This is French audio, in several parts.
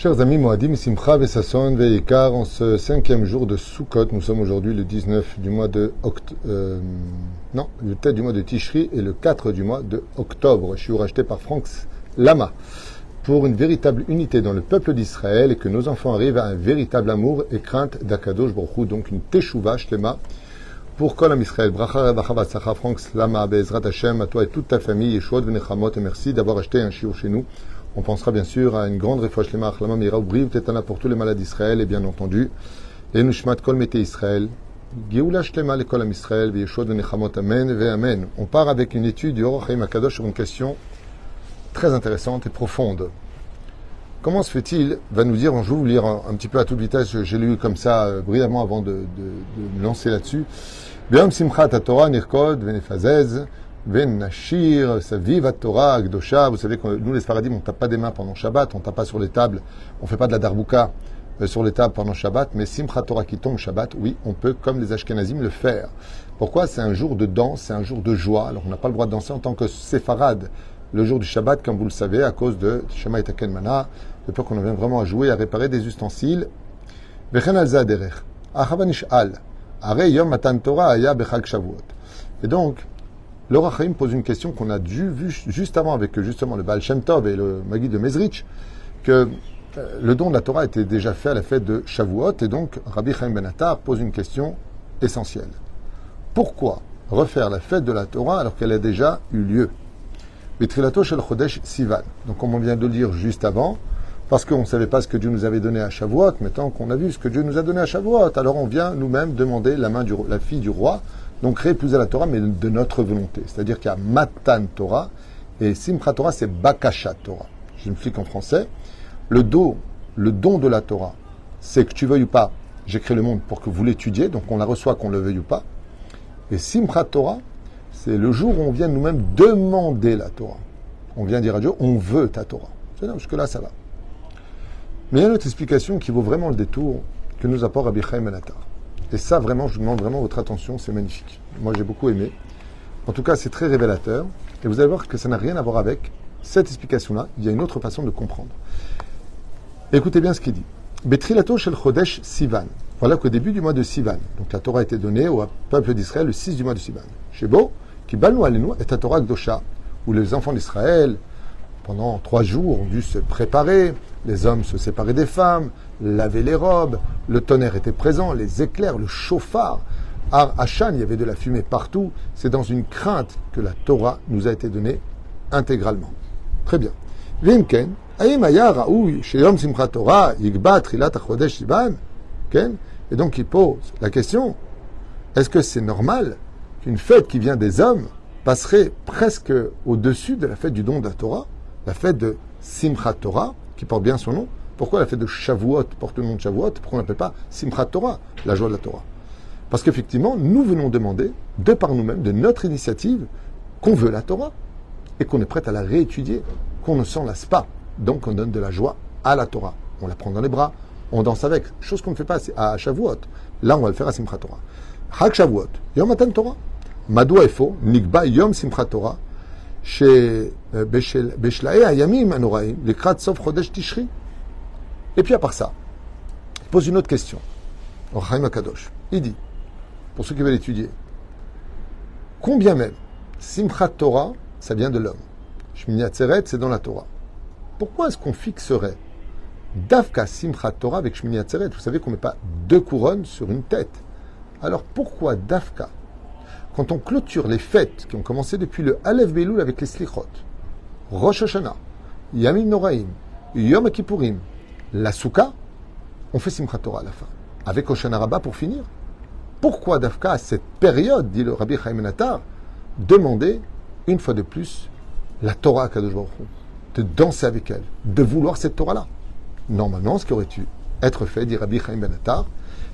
Chers amis, Moadim, Simcha, Vesasson, Veikar, en ce cinquième jour de Sukkot, nous sommes aujourd'hui le 19 du mois de octobre, euh, non, le tête du mois de Tishri et le 4 du mois de octobre. Je suis racheté par Franks Lama pour une véritable unité dans le peuple d'Israël et que nos enfants arrivent à un véritable amour et crainte d'Akadosh Baruch donc une Teshuvah Shlema pour Kolam Israël. Bracha Franks Lama, Bezrat Hashem, à toi et toute ta famille, Yeshua Venechamot, et merci d'avoir acheté un shiur chez nous. On pensera bien sûr à une grande réfouche lema achlama mira brive tetana pour tous les malades d'Israël et bien entendu et nushmat kol Israël. Geoula shlema le kol Israël v'yeshua v'nechamot amen ve'amen. On part avec une étude du Orochaim Akadosh sur une question très intéressante et profonde. Comment se fait-il Va nous dire, je vais vous lire un, petit peu à toute vitesse, j'ai lu comme ça euh, brièvement avant de, me lancer là-dessus. Torah nirkod v'nefazez Ven Nashir, ça vive Torah, Akdosha. Vous savez que nous, les Faradim, on tape pas des mains pendant Shabbat, on tape pas sur les tables, on fait pas de la darbouka euh, sur les tables pendant Shabbat, mais Simchat Torah qui tombe Shabbat, oui, on peut, comme les Ashkenazim, le faire. Pourquoi? C'est un jour de danse, c'est un jour de joie. Alors on n'a pas le droit de danser en tant que séfarade le jour du Shabbat, comme vous le savez, à cause de Shema et Mana, de peur qu'on en vienne vraiment à jouer, à réparer des ustensiles. Et donc, le Rachaim pose une question qu'on a dû, vu juste avant avec justement le Baal Shem Tov et le Magui de Mezrich, que le don de la Torah était déjà fait à la fête de Shavuot, et donc Rabbi Chaim Ben Attar pose une question essentielle. Pourquoi refaire la fête de la Torah alors qu'elle a déjà eu lieu? Shel Chodesh Sivan. Donc comme on vient de le dire juste avant, parce qu'on ne savait pas ce que Dieu nous avait donné à Shavuot, maintenant qu'on a vu ce que Dieu nous a donné à Shavuot, alors on vient nous-mêmes demander la main du la fille du roi, donc réépouser la Torah, mais de notre volonté. C'est-à-dire qu'il y a Matan Torah et Simchat Torah, c'est Bakasha Torah. Je m'explique en français. Le don, le don de la Torah, c'est que tu veuilles ou pas, j'écris le monde pour que vous l'étudiez, donc on la reçoit qu'on le veuille ou pas. Et Simchat Torah, c'est le jour où on vient nous-mêmes demander la Torah. On vient dire à Dieu, on veut ta Torah. Jusque-là, ça va. Mais il y a une autre explication qui vaut vraiment le détour que nous apporte Rabbi Chaim Benatar. Et ça, vraiment, je vous demande vraiment votre attention, c'est magnifique. Moi, j'ai beaucoup aimé. En tout cas, c'est très révélateur. Et vous allez voir que ça n'a rien à voir avec cette explication-là. Il y a une autre façon de comprendre. Écoutez bien ce qu'il dit. Betrilato shel Chodesh Sivan. Voilà qu'au début du mois de Sivan, donc la Torah a été donnée au peuple d'Israël le 6 du mois de Sivan. Qui balnou alenu est à Torah Gdosha, où les enfants d'Israël, pendant trois jours, ont dû se préparer, les hommes se séparaient des femmes, laver les robes, le tonnerre était présent, les éclairs, le chauffard. À Hachan, il y avait de la fumée partout. C'est dans une crainte que la Torah nous a été donnée intégralement. Très bien. Vimken, Torah, Et donc il pose la question, est-ce que c'est normal qu'une fête qui vient des hommes passerait presque au-dessus de la fête du don de la Torah, la fête de Simchat Torah, qui porte bien son nom, pourquoi la fête de Shavuot porte le nom de Shavuot Pourquoi on n'appelle pas Simchat Torah, la joie de la Torah? Parce qu'effectivement, nous venons demander, de par nous-mêmes, de notre initiative, qu'on veut la Torah et qu'on est prêt à la réétudier, qu'on ne s'en lasse pas. Donc on donne de la joie à la Torah. On la prend dans les bras, on danse avec, chose qu'on ne fait pas à Shavuot. Là, on va le faire à Simchat Torah. Hak Shavuot, Yom Torah. Madou Efo, Nikba Yom Simchat Torah, בשלהי הימים הנוראים, לקראת סוף חודש תשרי. Et puis à part ça, il pose une autre question. Chaim Akadosh. Il dit, pour ceux qui veulent étudier, combien même Simchat Torah, ça vient de l'homme. Shmini Atzeret, c'est dans la Torah. Pourquoi est-ce qu'on fixerait Dafka Simchat Torah avec Shmini Atzeret Vous savez qu'on ne met pas deux couronnes sur une tête. Alors pourquoi Dafka quand on clôture les fêtes qui ont commencé depuis le Aleph Beloul avec les Slichot, Rosh Hashanah, Yamim Noraim, Yom Kippourim, la Souka, on fait Simchat Torah à la fin. Avec Oshana Rabba pour finir. Pourquoi Dafka, à cette période, dit le Rabbi Chaim Natar, demander une fois de plus la Torah à Kadosh Baruch de danser avec elle, de vouloir cette Torah-là Normalement, ce qui aurait dû être fait, dit Rabbi Chaim Benatar,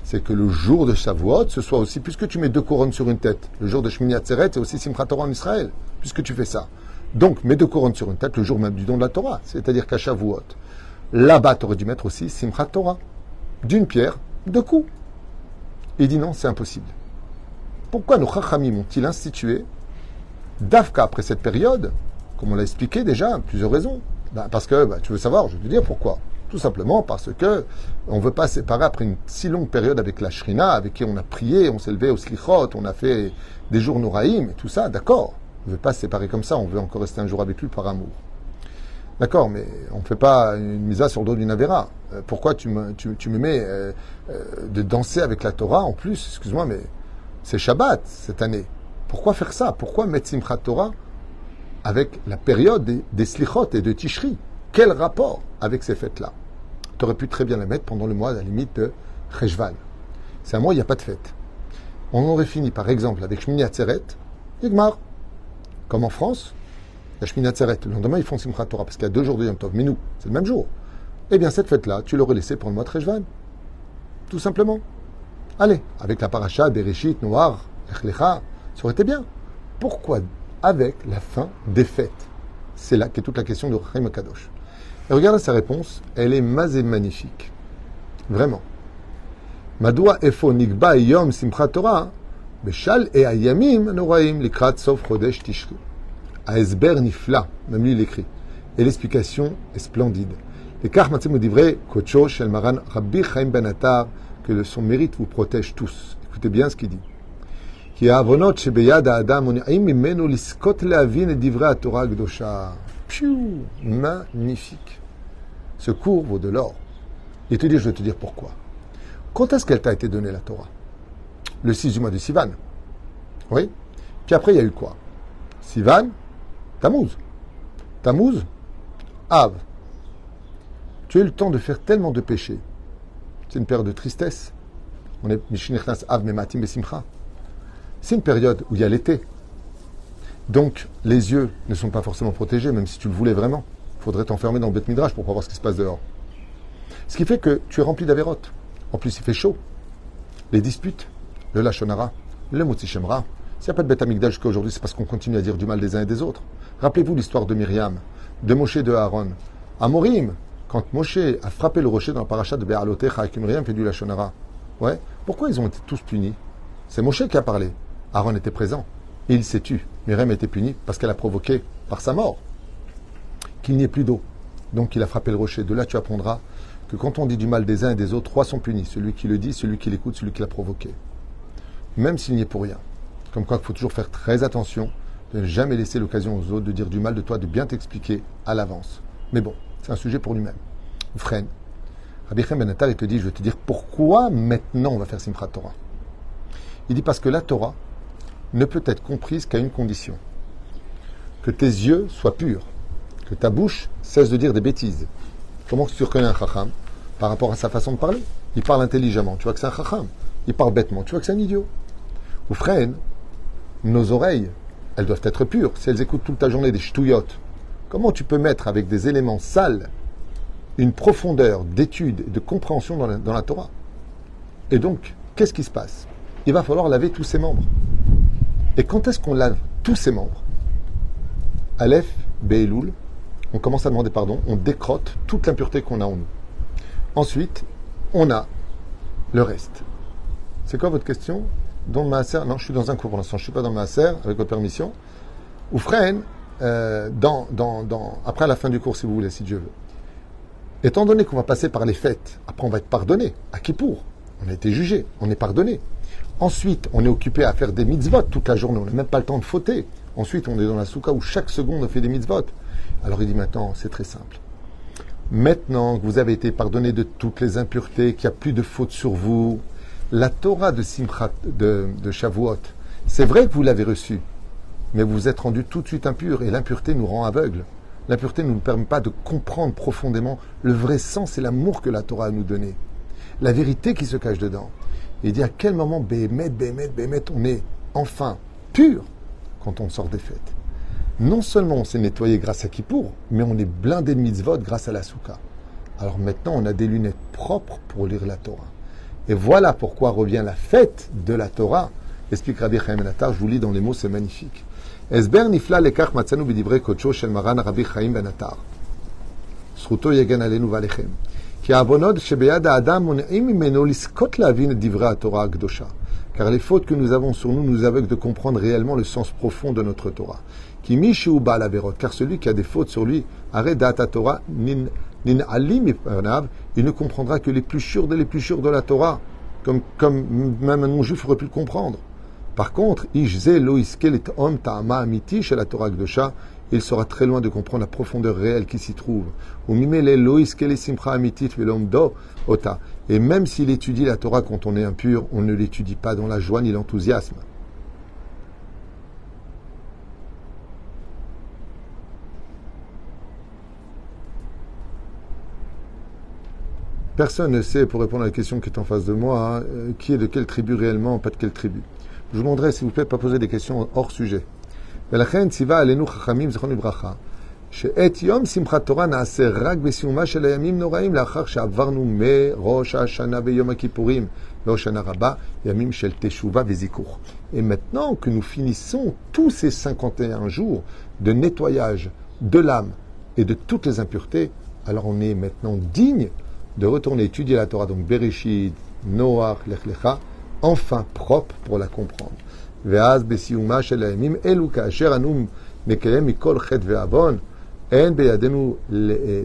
c'est que le jour de Shavuot, ce soit aussi, puisque tu mets deux couronnes sur une tête, le jour de Shmini Atzeret, c'est aussi Simchat Torah en Israël, puisque tu fais ça. Donc, mets deux couronnes sur une tête le jour même du don de la Torah, c'est-à-dire qu'à Shavuot, Là-bas, tu aurais dû mettre aussi Simchat Torah. D'une pierre, deux coups. Il dit non, c'est impossible. Pourquoi nos Chachamim ont-ils institué Dafka après cette période, comme on l'a expliqué déjà, plusieurs raisons. Ben, parce que, ben, tu veux savoir, je vais te dire pourquoi. Tout simplement parce que on ne veut pas séparer après une si longue période avec la Shrina, avec qui on a prié, on s'est levé au Slichot, on a fait des jours Nouraïm, et tout ça, d'accord. On ne veut pas se séparer comme ça, on veut encore rester un jour avec lui par amour. D'accord, mais on ne fait pas une misa sur le dos d'une Avera. Euh, pourquoi tu me, tu me mets euh, euh, de danser avec la Torah en plus? Excuse-moi, mais c'est Shabbat cette année. Pourquoi faire ça? Pourquoi mettre Simchat Torah avec la période des, des Slichot et de Tishri? Quel rapport avec ces fêtes-là? Tu aurais pu très bien la mettre pendant le mois, à la limite, de Cheshvan. C'est un mois, il n'y a pas de fête. On aurait fini, par exemple, avec Shmini Atzeret, Yigmar. Comme en France, la Shmini Atzeret, le lendemain, ils font Simchat Torah, parce qu'il y a deux jours de Yom Tov. Mais nous, c'est le même jour. Eh bien, cette fête-là, tu l'aurais laissée pour le mois de Cheshvan. Tout simplement. Allez, avec la paracha, Bereshit, Noir, Echlecha, ça aurait été bien. Pourquoi avec la fin des fêtes? C'est là qu'est toute la question de Chaim Kadosh. Et regardez sa réponse, elle est mazé magnifique. Vraiment. Madoua efo nigba yom simchat Torah, beshal e ayamim noraim likrat sof chodesh tishri. Aesber nifla, même lui il écrit. Et l'explication est splendide. Les karmatzim divrei kocho shel maran rabbi chaim ben Attar, que son mérite vous protège tous. Écoutez bien ce qu'il dit. כי העוונות שביד האדם מונעים ממנו לזכות להבין את דברי התורה הקדושה. Piou, magnifique. Ce cours vaut de l'or. Et te dire, je vais te dire pourquoi. Quand est-ce qu'elle t'a été donnée la Torah? Le 6 du mois de Sivan. Oui. Puis après, il y a eu quoi? Sivan, Tammuz. Tammuz, Av. Tu as eu le temps de faire tellement de péchés. C'est une période de tristesse. On est Av Mematim Besimcha. C'est une période où il y a l'été. Donc, les yeux ne sont pas forcément protégés, même si tu le voulais vraiment. Il faudrait t'enfermer dans le Beth Midrash pour voir ce qui se passe dehors. Ce qui fait que tu es rempli d'avérotes. En plus, il fait chaud. Les disputes, le Lachonara, le Motsichemra. S'il n'y a pas de Beth Amigdash jusqu'à aujourd'hui, c'est parce qu'on continue à dire du mal des uns et des autres. Rappelez-vous l'histoire de Myriam, de Moshe de Aaron. À Morim, quand Moshe a frappé le rocher dans le parachat de Béalotecha avec Myriam fait du Lachonara. Ouais. Pourquoi ils ont été tous punis? C'est Moshe qui a parlé. Aaron était présent. Et il s'est tu. A été punie parce qu'elle a provoqué par sa mort qu'il n'y ait plus d'eau. Donc il a frappé le rocher. De là, tu apprendras que quand on dit du mal des uns et des autres, trois sont punis. Celui qui le dit, celui qui l'écoute, celui qui l'a provoqué. Même s'il n'y est pour rien. Comme quoi, il faut toujours faire très attention de ne jamais laisser l'occasion aux autres de dire du mal de toi, de bien t'expliquer à l'avance. Mais bon, c'est un sujet pour lui-même. Freine. Rabbi Chaim Ben il te dit, je vais te dire pourquoi maintenant on va faire Simchat Torah. Il dit parce que la Torah, ne peut être comprise qu'à une condition. Que tes yeux soient purs, que ta bouche cesse de dire des bêtises. Comment tu reconnais un chacham Par rapport à sa façon de parler? Il parle intelligemment, tu vois que c'est un chacham. Il parle bêtement, tu vois que c'est un idiot. Ou freine, nos oreilles, elles doivent être pures. Si elles écoutent toute ta journée des ch'touillottes, comment tu peux mettre avec des éléments sales une profondeur d'étude et de compréhension la, dans la Torah? Et donc, qu'est-ce qui se passe? Il va falloir laver tous ses membres. Et quand est-ce qu'on lave tous ses membres Aleph, Be'eloul, on commence à demander pardon, on décrotte toute l'impureté qu'on a en nous. Ensuite, on a le reste. C'est quoi votre question Dans le Non, je suis dans un cours pour l'instant, je ne suis pas dans le Maaser, avec votre permission. Ou freine, euh, dans, après la fin du cours, si vous voulez, si Dieu veut. Étant donné qu'on va passer par les fêtes, après on va être pardonné. À qui pour On a été jugé, on est pardonné. Ensuite, on est occupé à faire des mitzvot toute la journée. On n'a même pas le temps de fauter. Ensuite, on est dans la souka où chaque seconde on fait des mitzvot. Alors il dit maintenant, c'est très simple. Maintenant que vous avez été pardonné de toutes les impuretés, qu'il n'y a plus de fautes sur vous, la Torah de Simchat, de, de Shavuot, c'est vrai que vous l'avez reçue, mais vous vous êtes rendu tout de suite impur et l'impureté nous rend aveugles. L'impureté ne nous permet pas de comprendre profondément le vrai sens et l'amour que la Torah a nous donné. La vérité qui se cache dedans. Il dit à quel moment, Béhémet, Béhémet, Béhémet, on est enfin pur quand on sort des fêtes. Non seulement on s'est nettoyé grâce à Kippour, mais on est blindé de mitzvot grâce à la souka. Alors maintenant, on a des lunettes propres pour lire la Torah. Et voilà pourquoi revient la fête de la Torah. Explique Rabbi Chaim Ben je vous lis dans les mots, c'est magnifique. Esber nifla lekach matzanu b'divrei kocho shel maran Rabbi Chaim Ben Attar. Zchuto yagen alenu v'alechem. Car les fautes que nous avons sur nous nous aveuglent de comprendre réellement le sens profond de notre Torah. Car celui qui a des fautes sur lui, Torah, nin il ne comprendra que les plus sûrs de les plus sûrs de la Torah, comme, comme même un non-juif aurait pu le comprendre. Par contre, chez la Torah il sera très loin de comprendre la profondeur réelle qui s'y trouve. Et même s'il étudie la Torah quand on est impur, on ne l'étudie pas dans la joie ni l'enthousiasme. Personne ne sait, pour répondre à la question qui est en face de moi, euh, qui est de quelle tribu réellement, pas de quelle tribu. Je vous demanderai, s'il vous plaît, pas poser des questions hors sujet. ולכן ציווה עלינו חכמים, זכרון לברכה, שאת יום שמחת תורה נעשה רק בסיומה של הימים נוראים לאחר שעברנו מראש השנה ויום הכיפורים ועוד שנה רבה, ימים של תשובה וזיכוך. Et maintenant que nous finissons tous ces 51 jours de nettoyage de l'âme et de toutes les impuretés, alors on est maintenant digne de retourner étudier la Torah, donc Bereshit, Noach, Lech Lecha, enfin propre pour la comprendre. ואז בסיומה של הימים אלו, כאשר אנו נקיים מכל חטא ועוון, אין בידינו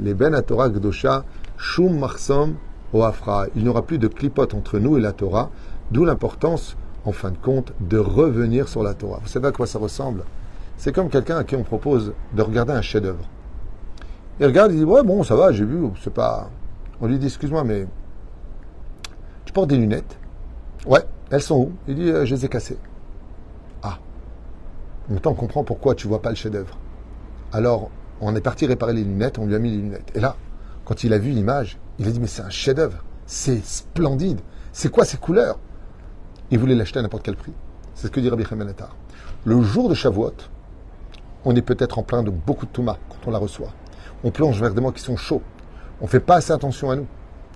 לבין התורה הקדושה שום מחסום או הפרעה. Il n'y aura plus de clipote entre nous et la Torah, d'où l'importance, en fin de compte, de revenir sur la Torah. Vous savez à quoi ça ressemble C'est comme quelqu'un à qui on propose de regarder un chef-d'œuvre. Il regarde, il dit Ouais, bon, ça va, j'ai vu, c'est pas. On lui dit Excuse-moi, mais tu portes des lunettes Ouais, elles sont où Il dit Je les ai cassées. Maintenant, on comprend pourquoi tu vois pas le chef-d'œuvre. Alors, on est parti réparer les lunettes, on lui a mis les lunettes. Et là, quand il a vu l'image, il a dit Mais c'est un chef-d'œuvre, c'est splendide, c'est quoi ces couleurs? Il voulait l'acheter à n'importe quel prix. C'est ce que dit Rabbi Chemenetar. Le jour de Shavuot, on est peut-être en plein de beaucoup de touma quand on la reçoit. On plonge vers des mots qui sont chauds. On fait pas assez attention à nous.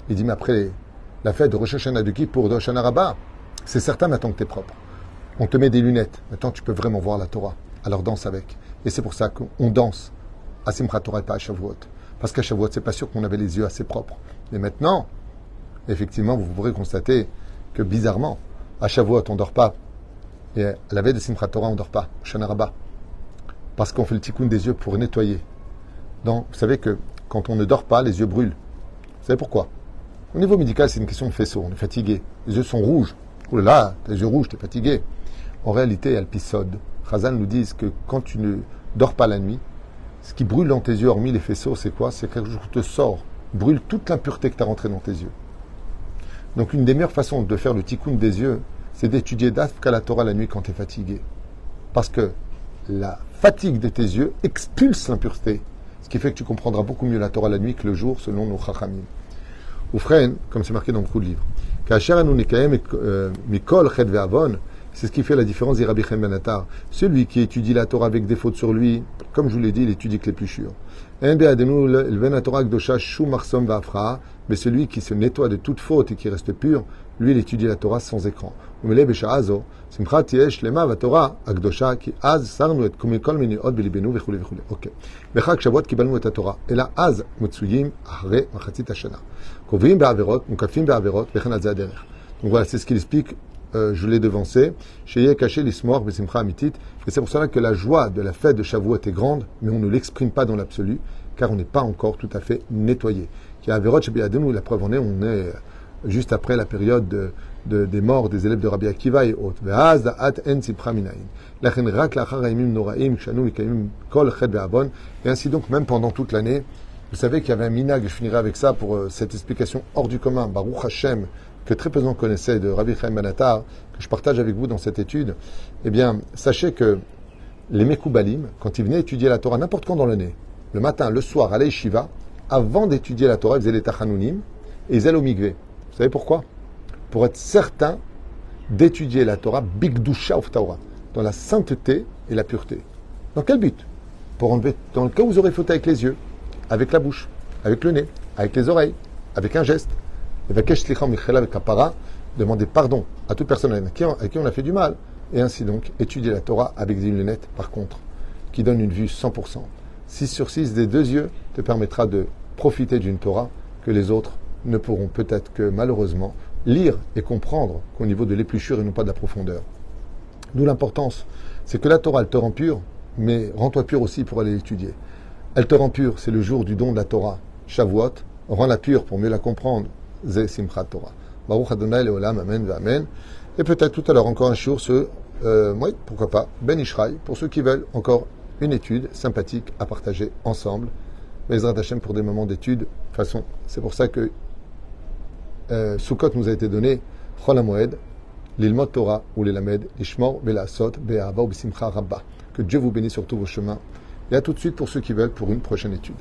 Il dit Mais après la fête de Rosh Hashanah de qui? Pour de Rabba, c'est certain maintenant que tu es propre. On te met des lunettes. Maintenant, tu peux vraiment voir la Torah. Alors danse avec. Et c'est pour ça qu'on danse à Simchat Torah et pas à Shavuot. Parce qu'à Shavuot, c'est pas sûr qu'on avait les yeux assez propres. Mais maintenant, effectivement, vous pourrez constater que bizarrement, à Shavuot, on dort pas. Et à la veille de Simchat Torah, on dort pas. Shanaraba. Parce qu'on fait le tikkun des yeux pour nettoyer. Donc, vous savez que quand on ne dort pas, les yeux brûlent. Vous savez pourquoi? Au niveau médical, c'est une question de faisceau. On est fatigué. Les yeux sont rouges. Ouh là là, tes yeux rouges, t'es fatigué. En réalité, Alpisode, Khazan nous dit que quand tu ne dors pas la nuit, ce qui brûle dans tes yeux, hormis les faisceaux, c'est quoi? C'est quelque chose qui te sort, brûle toute l'impureté que tu as rentrée dans tes yeux. Donc, une des meilleures façons de faire le tikkun des yeux, c'est d'étudier Dafka la Torah la nuit quand tu es fatigué. Parce que la fatigue de tes yeux expulse l'impureté. Ce qui fait que tu comprendras beaucoup mieux la Torah la nuit que le jour, selon nos chachamim. Ou comme c'est marqué dans beaucoup de livres. C'est ce qui fait la différence des Rabbi Benatar. Celui qui étudie la Torah avec des fautes sur lui, comme je vous l'ai dit, il étudie que les plus sûrs. Mais celui qui se nettoie de toute faute et qui reste pur, lui, il étudie la Torah sans écran. Donc voilà, c'est ce qu'il explique euh, je l'ai devancé. Chez caché l'ismor, amitit. Et c'est pour cela que la joie de la fête de Shavuot est grande, mais on ne l'exprime pas dans l'absolu, car on n'est pas encore tout à fait nettoyé. Qui a Averot la preuve en est, on est juste après la période des morts des élèves de Rabbi Akiva et autres. Et ainsi donc, même pendant toute l'année, vous savez qu'il y avait un minag, je finirai avec ça pour euh, cette explication hors du commun, Baruch Hashem, que très peu de gens connaissaient de Rabbi Chaim Manatar, que je partage avec vous dans cette étude, eh bien, sachez que les Mekoubalim, quand ils venaient étudier la Torah n'importe quand dans l'année, le matin, le soir, à l'Aïshiva, avant d'étudier la Torah, ils faisaient les Tachanunim et ils allaient au Migvé. Vous savez pourquoi? Pour être certain d'étudier la Torah, Bigdusha of Torah, dans la sainteté et la pureté. Dans quel but? Pour enlever, dans le cas où vous aurez fauté avec les yeux, avec la bouche, avec le nez, avec les oreilles, avec un geste, demander pardon à toute personne à qui, on a fait du mal, et ainsi donc étudier la Torah avec des lunettes, par contre, qui donne une vue 100%. 6 sur 6 des deux yeux te permettra de profiter d'une Torah que les autres ne pourront peut-être que malheureusement lire et comprendre qu'au niveau de l'épluchure et non pas de la profondeur. D'où l'importance, c'est que la Torah, elle te rend pur, mais rends-toi pur aussi pour aller l'étudier. Elle te rend pur, c'est le jour du don de la Torah. Shavuot rend la pure pour mieux la comprendre. Ze Simchat Torah. Baruch Adonai Leolam, Amen, Amen. Et peut-être tout à l'heure encore un jour ce, euh, oui, pourquoi pas, Ben Ishraï, pour ceux qui veulent encore une étude sympathique à partager ensemble. Bezrat Hashem pour des moments d'étude. De toute façon, c'est pour ça que euh, Sukkot nous a été donné, Chol HaMoed, l'Ilmot Torah ou l'Elamed, Ishmor, Belasot, Be'ava ou Rabba. Que Dieu vous bénisse sur tous vos chemins. Et à tout de suite pour ceux qui veulent pour une prochaine étude.